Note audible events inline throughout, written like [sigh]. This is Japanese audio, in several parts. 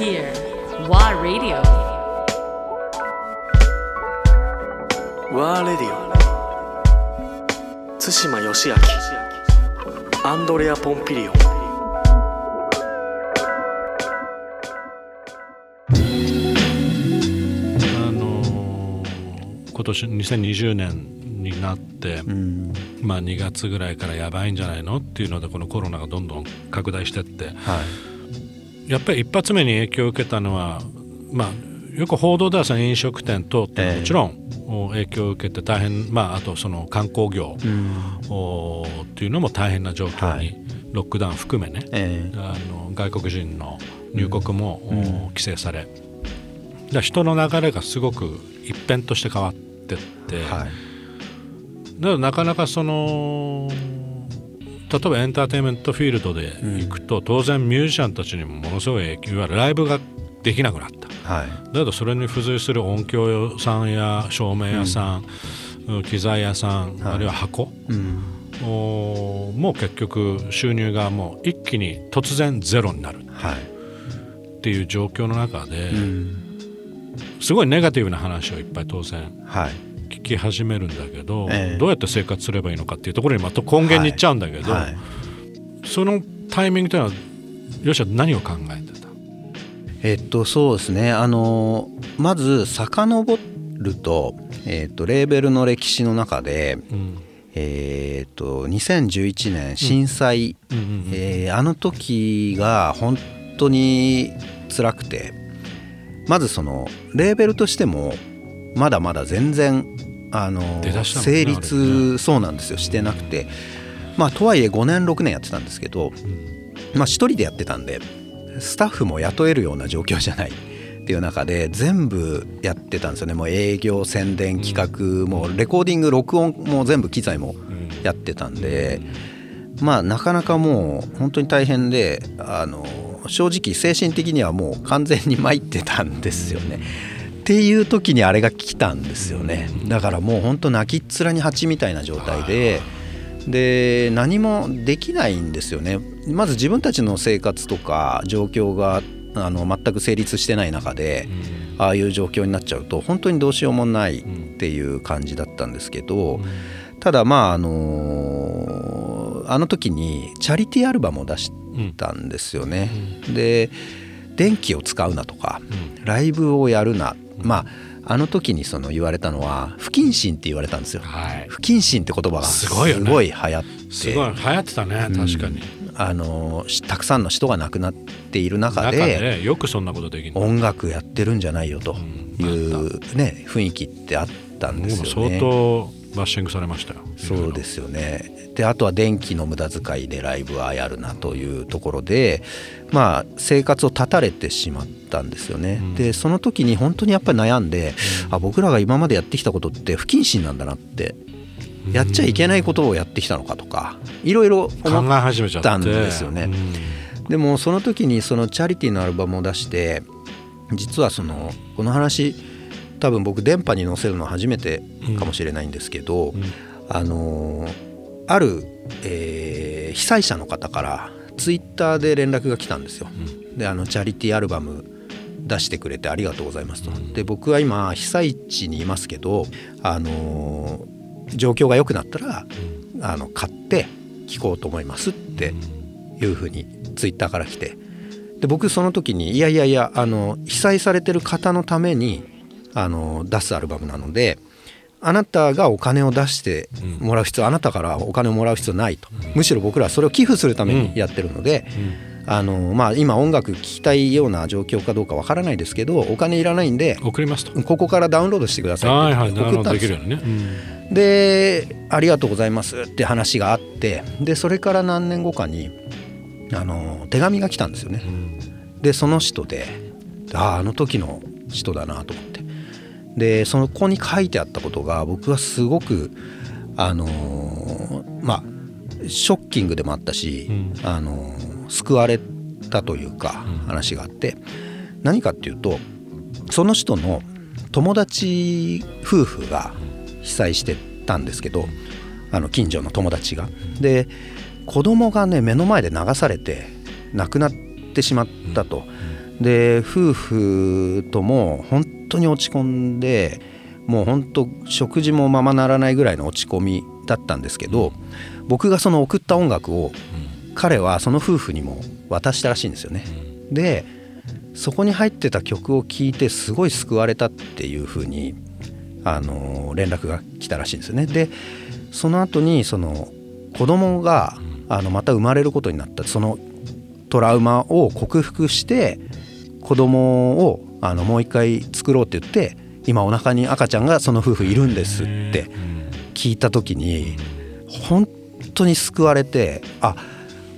here. WA Radio. ワーレディオ対馬義明アンドレア・ポンピリオンあのー今年2020年になって、まあ2月ぐらいからやばいんじゃないのっていうのでこのコロナがどんどん拡大してって。はいやっぱり一発目に影響を受けたのはまあよく報道ではその飲食店等ってええ。もちろん影響を受けて大変まああとその観光業おっていうのも大変な状況にはい。ロックダウン含めね、えあの外国人の入国も、お規制されだ人の流れがすごく一変として変わってって、えはい。だからなかなかその例えばエンターテインメントフィールドで行くと、当然ミュージシャンたちにもものすごい影響いわゆるライブができなくなった。はい。だけどそれに付随する音響屋さんや照明屋さん、機材屋さん、あるいは箱、うん。おもう結局収入がもう一気に突然ゼロになる。はい。っていう状況の中で、うん。すごいネガティブな話をいっぱい当然はい聞き始めるんだけど、ええ。どうやって生活すればいいのかっていうところにまた根源に行っちゃうんだけど、はい。そのタイミングというのはよしは何を考えてた？えっとそうですね。あのまず遡ると,、えっとレーベルの歴史の中で、うん。えっと2011年震災、あの時が本当に辛くてまずそのレーベルとしてもまだまだ全然あの成立そうなんですよ。してなくて。まあとはいえ5年6年やってたんですけど、まあ一人でやってたんでスタッフも雇えるような状況じゃない。っていう中で全部やってたんですよね。もう営業宣伝企画もうレコーディング録音も全部機材もやってたんでまあなかなかもう本当に大変であの正直精神的にはもう完全に参ってたんですよね。っていう時にあれが来たんですよね。だからもう本当泣きっ面に蜂みたいな状態でで何もできないんですよね。まず自分たちの生活とか状況があの全く成立してない中でああいう状況になっちゃうと本当にどうしようもないっていう感じだったんですけどただまああのあの時にチャリティーアルバムを出したんですよね。で電気を使うなとかライブをやるなまああの時にその言われたのは不謹慎って言われたんですよ。はい。不謹慎って言葉がすごいよね。すごい流行って。すごい流行ってたね確かに、あのしたくさんの人が亡くなっている中中ででよくそんなことできる音楽やってるんじゃないよとうん。いうね雰囲気ってあったんですよ相ね。当バッシングされましたよ。そうですよね。であとは電気の無駄遣いでライブはやるなというところでまあ生活を断たれてしまったんですよね、でその時に本当にやっぱり悩んで、あ僕らが今までやってきたことって不謹慎なんだなってやっちゃいけないことをやってきたのかとかいろいろ考思っえ始めちゃって。たん。ですよねでもその時にそのチャリティーのアルバムを出して実はそのこの話多分僕電波に載せるの初めてかもしれないんですけど、あのある、えー被災者の方からツイッターで連絡が来たんですよ。であのチャリティーアルバム出してくれてありがとうございますと。で僕は今被災地にいますけど、あの状況が良くなったら、あの買って聴こうと思いますっていうふうにツイッターから来て。で僕その時にいやいやいやあの被災されてる方のためにあの出すアルバムなのであなたがお金を出してもらう必要、あなたからお金をもらう必要ないと、むしろ僕らはそれを寄付するためにやってるので、あのまあ、今音楽聴きたいような状況かどうかわからないですけどお金いらないんで送りますと。ここからダウンロードしてくださいはいはい送ったんですよでありがとうございますって話があってでそれから何年後かにあの手紙が来たんですよね。でその人であああの時の人だなと思ってでそこに書いてあったことが僕はすごくあのーまあショッキングでもあったし、あのー救われたというか話があって、何かっていうとその人の友達夫婦が被災してたんですけどあの近所の友達が。で子供がね目の前で流されて亡くなってしまったと。で夫婦とも本当に落ち込んでもう本当食事もままならないぐらいの落ち込みだったんですけど僕がその送った音楽を彼はその夫婦にも渡したらしいんですよね。でそこに入ってた曲を聴いてすごい救われたっていうふうにあの連絡が来たらしいんですよね。でその後にその子供があのまた生まれることになったそのトラウマを克服して子供をあのもう一回作ろうって言って今お腹に赤ちゃんがその夫婦いるんですって聞いた時に本当に救われてあ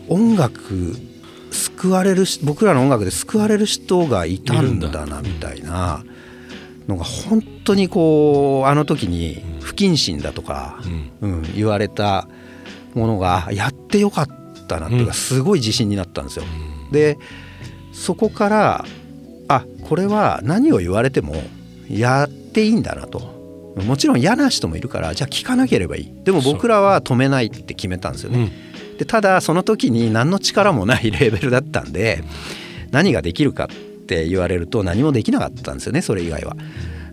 音楽救われる僕らの音楽で救われる人がいたんだなみたいなのが本当にこうあの時に不謹慎だとか、うん。言われたものがやってよかったなっていうかすごい自信になったんですよ。でそこからあこれは何を言われてもやっていいんだなと。もちろん嫌な人もいるからじゃあ聞かなければいいでも僕らは止めないって決めたんですよね。でただその時に何の力もないレーベルだったんで何ができるかって言われると何もできなかったんですよねそれ以外は。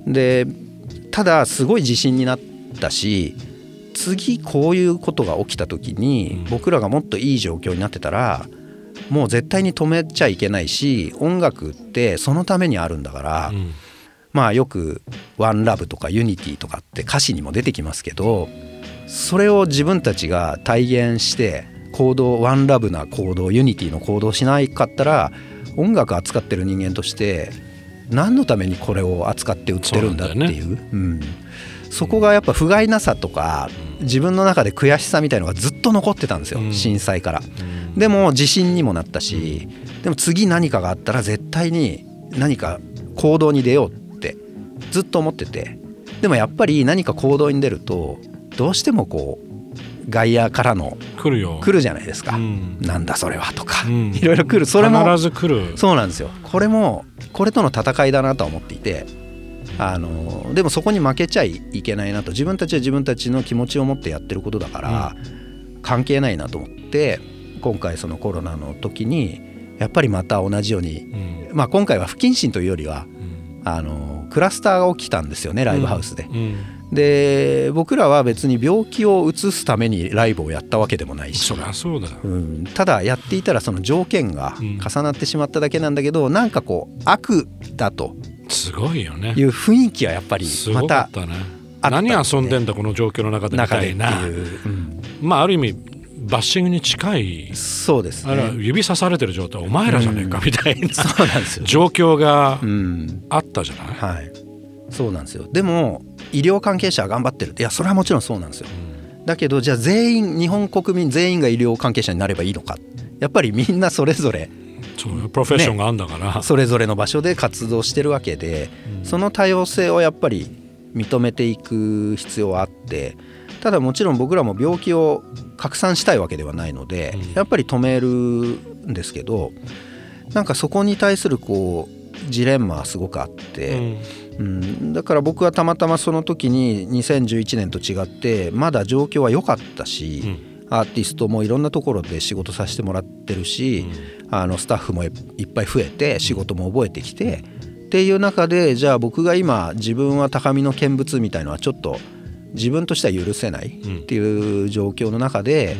でただすごい自信になったし次こういうことが起きた時に僕らがもっといい状況になってたらもう絶対に止めちゃいけないし音楽ってそのためにあるんだから、まあよく「 one love とか「 unity とかって歌詞にも出てきますけどそれを自分たちが体現して行動 one love な行動 unity の行動をしないかったら音楽扱ってる人間として何のためにこれを扱って売ってるんだっていう。そううん、そこがやっぱ不甲斐なさとか自分の中で悔しさみたいのがずっと残ってたんですよ、うん。震災から。でも自信にもなったしでも次何かがあったら絶対に何か行動に出ようってずっと思ってて。でもやっぱり何か行動に出るとどうしてもこう外野からの来るよ。来るじゃないですか、うん。なんだそれはとか、うん。いろいろ来る。それも必ず来る。そうなんですよ。これもこれとの戦いだなとは思っていてあのでもそこに負けちゃいけないなと。自分たちは自分たちの気持ちを持ってやってることだから、関係ないなと思って今回そのコロナの時にやっぱりまた同じように、うん。まあ、今回は不謹慎というよりはあのクラスターが起きたんですよねライブハウスで。うん。で僕らは別に病気を移すためにライブをやったわけでもないし。そりゃそうだよ。うん、ただやっていたらその条件が重なってしまっただけなんだけど、なんかこう悪だとすごいよね。いう雰囲気はやっぱりすまたね何遊んでんだこの状況の中でみたいな。いう、うん。まあある意味バッシングに近い。そうですあれはね指さされてる状態お前らじゃねえかみたいな。そうなんですよ、状況がうん。あったじゃない？はい、そうなんですよ。でも医療関係者は頑張ってる。いやそれはもちろんそうなんですよ。だけどじゃあ全員日本国民全員が医療関係者になればいいのか。やっぱりみんなそれぞれプロフェッションがあんだから、それぞれの場所で活動してるわけで、その多様性をやっぱり認めていく必要はあってただもちろん僕らも病気を拡散したいわけではないので、うん。やっぱり止めるんですけどなんかそこに対するこうジレンマはすごくあって、うん、だから僕はたまたまその時に2011年と違ってまだ状況は良かったし、アーティストもいろんなところで仕事させてもらってるし、あのスタッフもいっぱい増えて仕事も覚えてきてっていう中でじゃあ僕が今自分は高みの見物みたいのはちょっと自分としては許せないっていう状況の中で、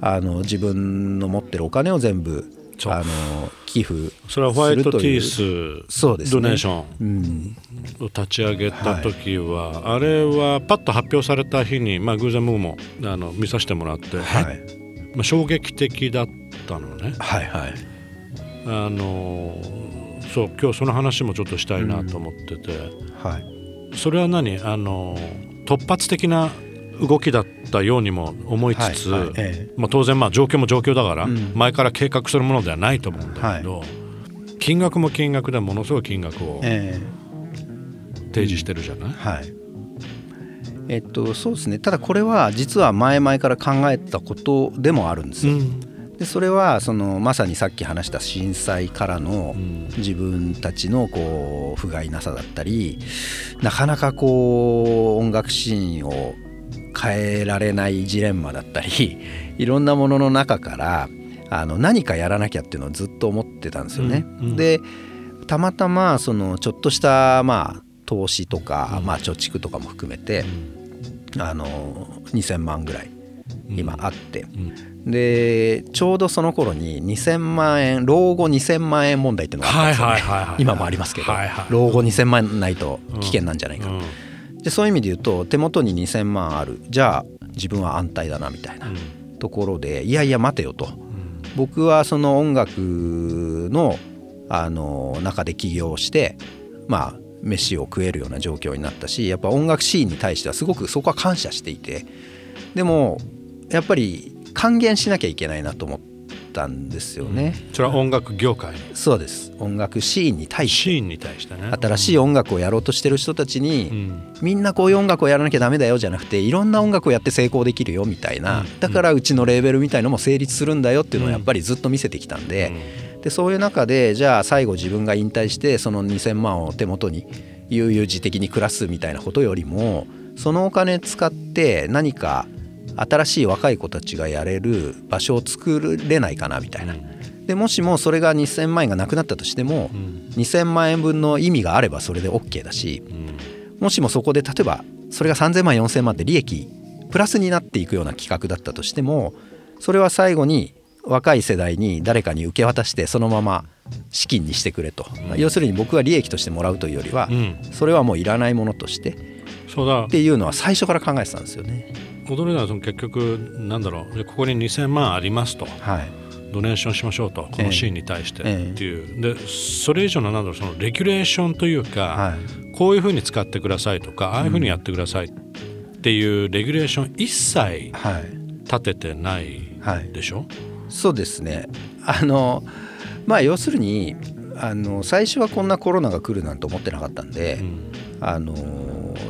あの自分の持ってるお金を全部あの寄付それはホワイトティースそうですね。ドネーションうん、を立ち上げた時は、あれはパッと発表された日に、まあ、偶然僕もあの見させてもらって、はい、まあ、衝撃的だったのね。はいはい。あのそう今日その話もちょっとしたいなと思ってて、はい。それは何？あの突発的な動きだったようにも思いつつ、はいはいえまあ、当然まあ状況も状況だから、うん。前から計画するものではないと思うんだけど、金額も金額でものすごい金額をえ提示してるじゃない、はい。えっとそうですね。ただこれは実は前々から考えたことでもあるんですよ、でそれはそのまさにさっき話した震災からのん。自分たちのこう不甲斐なさだったりなかなかこう音楽シーンを変えられないジレンマだったり [laughs] いろんなものの中からあの何かやらなきゃっていうのをずっと思ってたんですよね。うんうん。でたまたまそのちょっとしたまあ投資とか、まあ貯蓄とかも含めて、あの2,000万ぐらい今あって、でちょうどその頃に2,000万円老後2,000万円問題っていうのがあっ今もありますけど、老後2,000万ないと危険なんじゃないか、うんでそういう意味で言うと手元に2,000万ある。じゃあ自分は安泰だなみたいなところでいやいや待てよと。僕はその音楽のあの中で起業してまあ飯を食えるような状況になったしやっぱ音楽シーンに対してはすごくそこは感謝していて。でもやっぱり還元しなきゃいけないなと思ったんですよね。それは音楽業界にそうです。音楽シーンに対して。シーンに対してね。新しい音楽をやろうとしてる人たちに、うん。みんなこういう音楽をやらなきゃダメだよじゃなくていろんな音楽をやって成功できるよみたいな、だからうちのレーベルみたいのも成立するんだよっていうのをやっぱりずっと見せてきたんで,、でそういう中でじゃあ最後自分が引退してその2,000万を手元に悠々自適に暮らすみたいなことよりもそのお金使って何か新しい若い子たちがやれる場所を作れないかなみたいな。でもしもそれが2,000万円がなくなったとしても、2,000万円分の意味があればそれで OK だし、もしもそこで例えばそれが3,000万4,000万って利益プラスになっていくような企画だったとしてもそれは最後に若い世代に誰かに受け渡してそのまま資金にしてくれと、要するに僕は利益としてもらうというよりは、うん。それはもういらないものとしてっそうだ。ていうのは最初から考えてたんですよね。踊りはその結局なんだろう。ここに2,000万ありますと。はい。ドネーションしましょうと。このシーンに対してっええていう、でそれ以上のなんだろうそのレギュレーションというか、はい。こういうふうに使ってくださいとかああいうふうにやってくださいっていうレギュレーション一切はい。立ててないはいでしょ、そうですね。あのまあ要するにあの最初はこんなコロナが来るなんて思ってなかったんで、うん。あの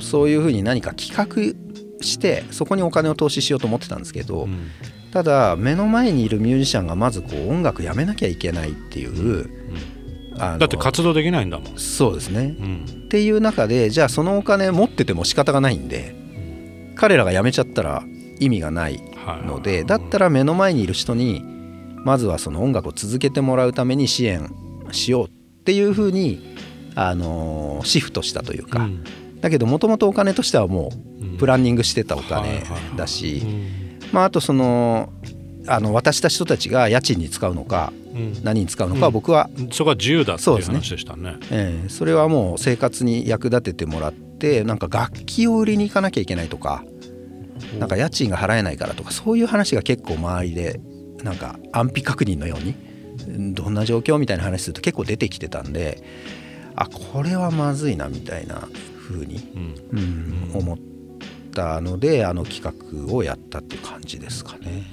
そういうふうに何か企画してそこにお金を投資しようと思ってたんですけど、うん。ただ目の前にいるミュージシャンがまずこう音楽やめなきゃいけないっていう、あのだって活動できないんだもん、そうですね、うん。っていう中でじゃあそのお金持ってても仕方がないんで彼らが辞めちゃったら意味がないはい。のでだったら目の前にいる人にまずはその音楽を続けてもらうために支援しようっていうふうに、あのーシフトしたというか、うんだけどもともとお金としてはもうプランニングしてたおはい金だし、うん。まあ、あとそのあの渡した人たちが家賃に使うのかうん。何に使うのかは僕は、そこは自由だっていう話でしたね。ええそれはもう生活に役立ててもらってなんか楽器を売りに行かなきゃいけないとかなんか家賃が払えないからとかそういう話が結構周りでなんか安否確認のようにうんどんな状況みたいな話すると結構出てきてたんであこれはまずいなみたいな風に、うん。うん思ったのであの企画をやったっていう感じですかね。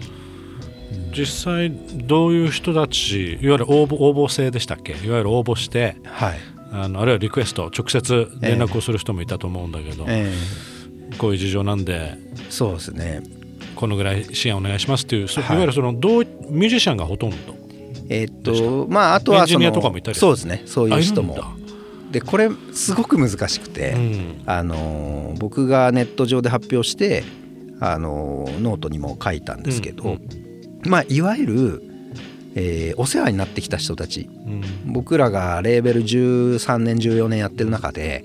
実際どういう人たちいわゆる応募応募制でしたっけ？いわゆる応募してはい、あのあるいはリクエスト直接連絡をする人もいたと思うんだけど、えこういう事情なんでえそうですね。このぐらい支援お願いしますっていう、そはい。い、わゆるそのどうミュージシャンがほとんど？えーっとまああとはエンジニアとかもいたりそうですね。そういう人もでこれすごく難しくて、うん。あのー僕がネット上で発表して、あのーノートにも書いたんですけど、うんまあいわゆる、えーお世話になってきた人たちうん。僕らがレーベル13年14年やってる中で、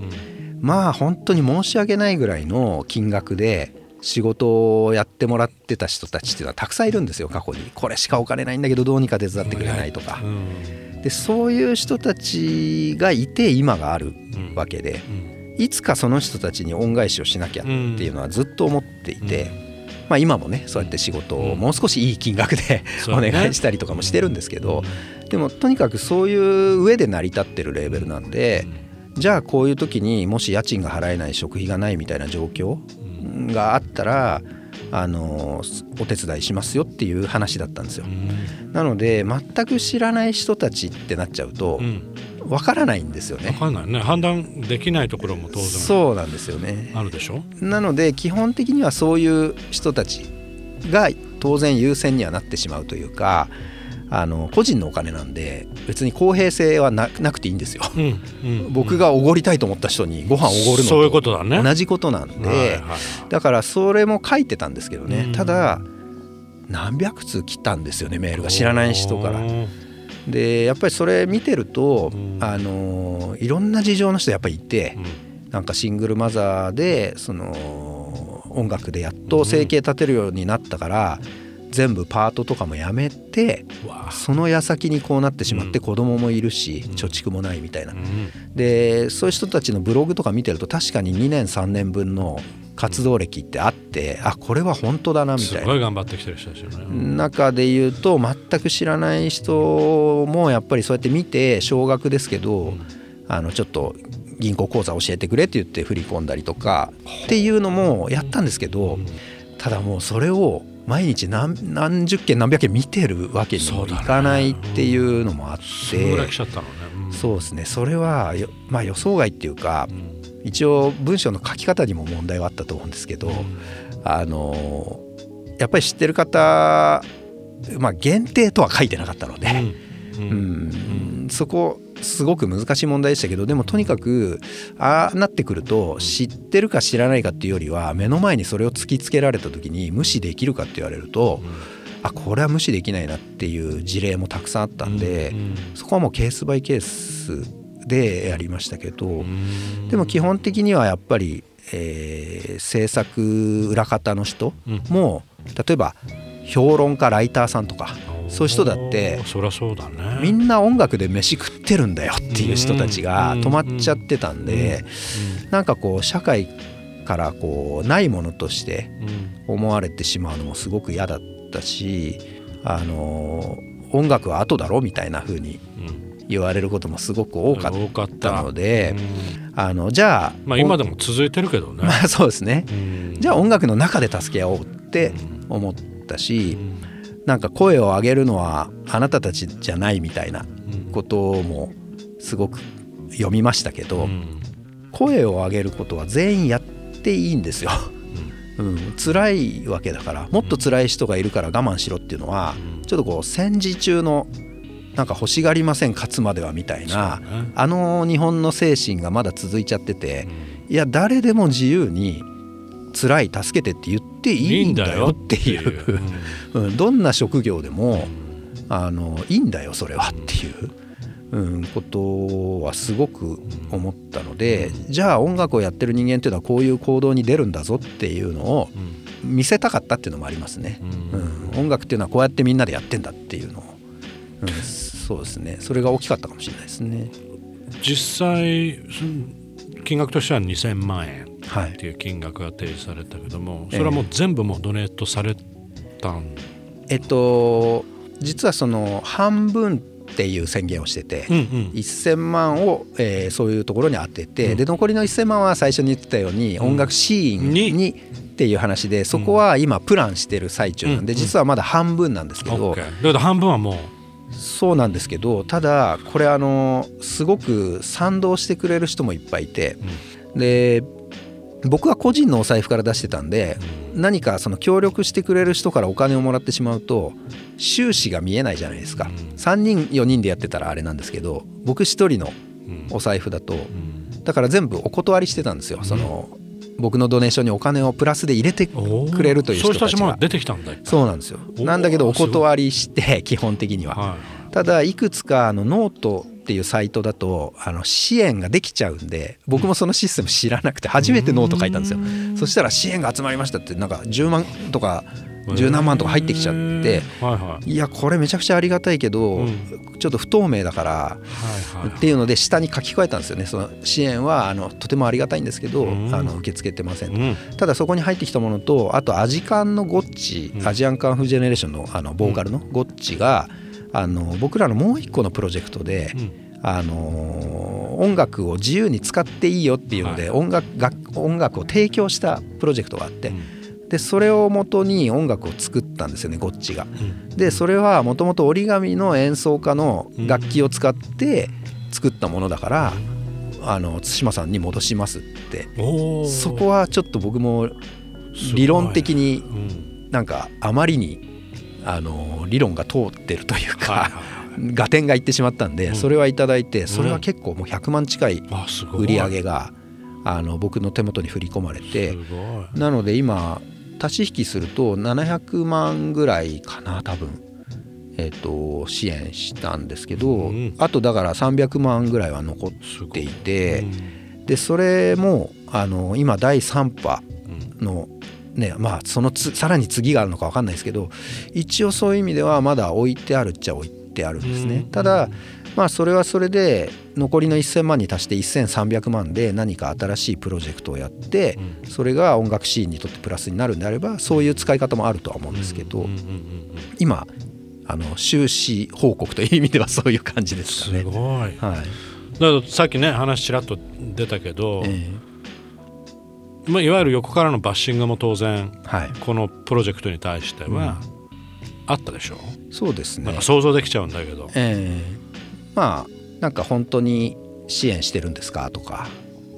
まあ本当に申し訳ないぐらいの金額で仕事をやってもらってた人たちっていうのはたくさんいるんですよ過去に。これしかお金ないんだけどどうにか手伝ってくれないとか。う、んでそういう人たちがいて今があるわけで、うん。いつかその人たちに恩返しをしなきゃっていうのはずっと思っていて、まあ、今もねそうやって仕事をもう少しいい金額で [laughs] お願いしたりとかもしてるんですけど、でもとにかくそういう上で成り立ってるレーベルなんで、じゃあこういう時にもし家賃が払えない食費がないみたいな状況があったらあのお手伝いしますよっていう話だったんですよ。なので全く知らない人たちってなっちゃうとうんわからないんですよね分。かんないね判断できないところも当然そうなんですよね。あるでしょ？なので基本的にはそういう人たちが当然優先にはなってしまうというかあの個人のお金なんで別に公平性はななくていいんですよ。うんうん僕がおごりたいと思った人にご飯おごるのそういうことだね。同じことなんで、だからそれも書いてたんですけどね、うん。ただ何百通来たんですよねメールが。知らない人から。うんでやっぱりそれ見てると、うん。あのいろんな事情の人やっぱりいて、うん。なんかシングルマザーでその音楽でやっと生計立てるようになったから、全部パートとかもやめてその矢先にこうなってしまってうん。子供もいるし、うん。貯蓄もないみたいな。う。ん。でそういう人たちのブログとか見てると確かに2年3年分の活動歴ってあってあこれは本当だなみすたいな。ごい頑張ってきてる人ですよね。中で言うと全く知らない人もやっぱりそうやって見て少額ですけど、うん。あのちょっと銀行口座教えてくれって言って振り込んだりとかっていうのもやったんですけどただもうそれを毎日何何十件何百件見てるわけにもいかないっていうのもあって。そうですね。それはよまあ予想外っていうかうん。一応文章の書き方にも問題はあったと思うんですけどうん。あのやっぱり知ってる方まあ限定とは書いてなかったので。うん。うん、そこすごく難しい問題でしたけどでもとにかくああなってくると知ってるか知らないかっていうよりは目の前にそれを突きつけられた時に無視できるかって言われるとあこれは無視できないなっていう事例もたくさんあったんでうんそこはもうケースバイケースでやりましたけどうん。でも基本的にはやっぱり、えー制作裏方の人うん。も例えば評論家ライターさんとかそういう人だってそりゃそうだね。みんな音楽で飯食ってるんだよっていう人たちがうん止まっちゃってたんでなんかこう社会からこうないものとしてうん。思われてしまうのもすごく嫌だったしあの音楽は後だろみたいな風にうん。言われることもすごく多かったたのでうん。あのじゃあまあ今でも続いてるけどね。[laughs] まあそうですね。うん。じゃあ音楽の中で助け合おうって思ったしなんか声を上げるのはあなたたちじゃないみたいなうんこともすごく読みましたけど、うん。声を上げることは全員やっていいんですよ。うん、辛いわけだからもっと辛い人がいるから我慢しろっていうのはうん。ちょっとこう戦時中のなんか欲しがりません勝つまではみたいなね。あの日本の精神がまだ続いちゃってていや誰でも自由に辛い助けてって言っていいんだよっていう。う。ん、どんな職業でもあのいいんだよそれはっていう、うん、ことはすごく思ったのでじゃあ音楽をやってる人間っていうのはこういう行動に出るんだぞっていうのをうん。見せたかったっていうのもありますね、ううん。ん、音楽っていうのはこうやってみんなでやってんだっていうのを、うん、そうですね。それが大きかったかもしれないですね。実際金額としては2000万円。はいっていう金額が提示されたけどもええ。それはもう全部もうドネートされたん？えっと実はその半分っていう宣言をしてて、うんうん。1000万を、えーそういうところに当てて、うん。で残りの1000万は最初に言ってたように、うん。音楽シーンにに？っていう話でそこは今プランしてる最中なんで、うん実はまだ半分なんですけど、けど半分はもそうなんですけどただこれあのすごく賛同してくれる人もいっぱいいてう、で僕は個人のお財布から出してたんで何かその協力してくれる人からお金をもらってしまうと収支が見えないじゃないですか、うん。3人4人でやってたらあれなんですけど僕1人のうん。お財布だとうん。だから全部お断りしてたんですよ、その僕のドネーションにお金をプラスで入れてくれるという人たちが。そういう人たちも出てきたんだ。そうなんですよ。なんだけどお断りして基本的には。はただいくつかあのノートっていうサイトだとあの支援ができちゃうんで僕もそのシステム知らなくて初めてノート書いたんですよ。そしたら支援が集まりましたってなんか10万とかい十何万とか入ってきちゃってはいはい。いやこれめちゃくちゃありがたいけど、うん。ちょっと不透明だからはいはい。っていうので下に書き換えたんですよね。その支援はあのとてもありがたいんですけど、うん。あの受け付けてませんただそこに入ってきたものとあとアジカンのゴッチ、うん。アジアンカンフージェネレーションのあのボーカルのゴッチが、あの僕らのもう一個のプロジェクトで、うん。あの音楽を自由に使っていいよっていうので、はい。音楽楽音楽を提供したプロジェクトがあって、うん。でそれをもとに音楽を作ったんですよねゴッチが。うん。でそれはもともと折り紙の演奏家の楽器を使って作ったものだから、あの対馬さんに戻しますって。そこはちょっと僕も理論的にうん。なんかあまりにあの理論が通ってるというはいかはい。合点がいってしまったんでうん。それはいただいてそれは結構もう100万近い売り上げがあの僕の手元に振り込まれてなので今足し引きすると700万ぐらいかな多分。えー、と支援したんですけど、うん。あとだから300万ぐらいは残っていて、うん。でそれもあの今第3波うんのねまあそのつさらに次があるのか分かんないですけど一応そういう意味ではまだ置いてあるっちゃ置いてあるんですね。うん。ただまあそれはそれで残りの1,000万に足して1,300万で何か新しいプロジェクトをやってうん。それが音楽シーンにとってプラスになるんであればそういう使い方もあるとは思うんですけど今あの収支報告という意味ではそういう感じですかね。すごい。はい。だからさっきね話ちらっと出たけど、えまあ、いわゆる横からのバッシングも当然えはい、このプロジェクトに対してはあったでしょ、そうですね。なんか。想像できちゃうんだけど、ええ。まあなんか本当に支援してるんですかとか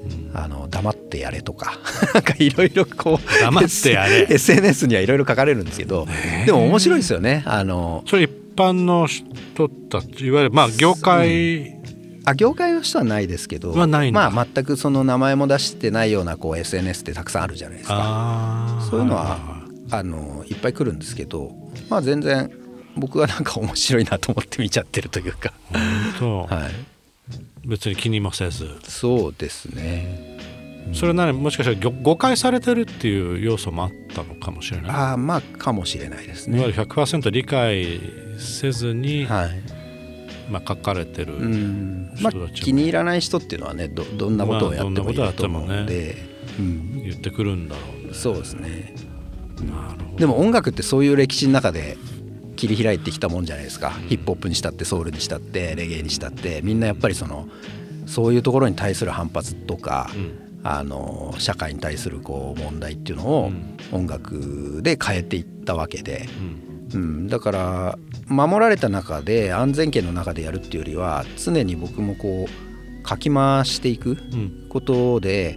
うん。あの黙ってやれとか [laughs] なんかいろいろこう黙ってやれ。[laughs] SNS にはいろいろ書かれるんですけどでも面白いですよね。あのそれ一般の人たちいわゆるまあ業界、あ業界の人はないですけどはないまあ全くその名前も出してないようなこう SNS ってたくさんあるじゃないですか。そういうのはあのいっぱい来るんですけどまあ全然僕はなんか面白いなと思って見ちゃってるというか、[laughs] はい、別に気にもせず。そうですね。それなりもしかしたら誤誤解されてるっていう要素もあったのかもしれない、ああまあかもしれないですね。いわゆる100%理解せずに、はいまあ、書かれてる、うん。まあ気に入らない人っていうのはねどどんなことをやってもいいと思うんで、うん、言ってくるんだろうね。そうですね。でも音楽ってそういう歴史の中で切り開いてきたもんじゃないですか、ヒップホップにしたってソウルにしたってレゲエにしたって。みんなやっぱりそのそういうところに対する反発とか、うん。あの社会に対するこう問題っていうのをうん。音楽で変えていったわけで、うんうん、だから守られた中で安全圏の中でやるっていうよりは常に僕もこうかき回していくうんことで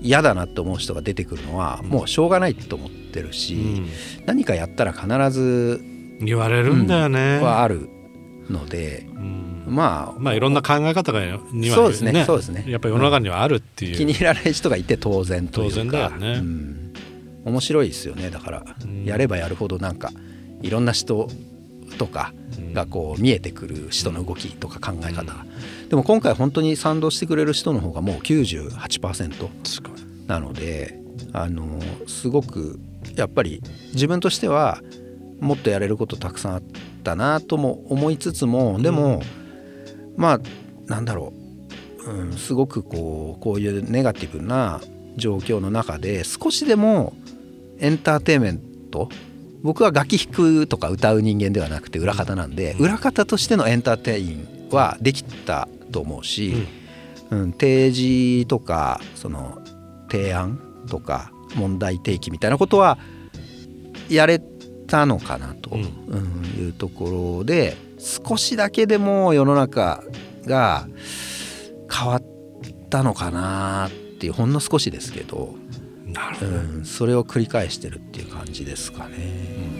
嫌だなと思う人が出てくるのはもうしょうがないと思ってるし、うん。何かやったら必ず言われるんだよね、はあるので、うん。まあまあいろんな考え方がにはそうですね。そうですね。やっぱり世の中にはあるっていう、気に入らない人がいて当然というか。当然だよね。うん、面白いですよね。だから、うん。やればやるほどなんかいろんな人とかがこう見えてくる人の動きとか考え方、でも今回本当に賛同してくれる人の方がもう98%すごいなのであのすごくやっぱり自分としてはもっとやれることたくさんあったなとも思いつつもでも、まあなんだろう、うん、すごくこうこういうネガティブな状況の中で少しでもエンターテインメント僕は楽器弾くとか歌う人間ではなくて裏方なんで裏方としてのエンターテインはできたと思うし、うん、提示とかその提案とか問題提起みたいなことはやれたのかなと、いうところで少しだけでも世の中が変わったのかなっていうほんの少しですけど、なるほど、うん、それを繰り返してるっていう感じですかね。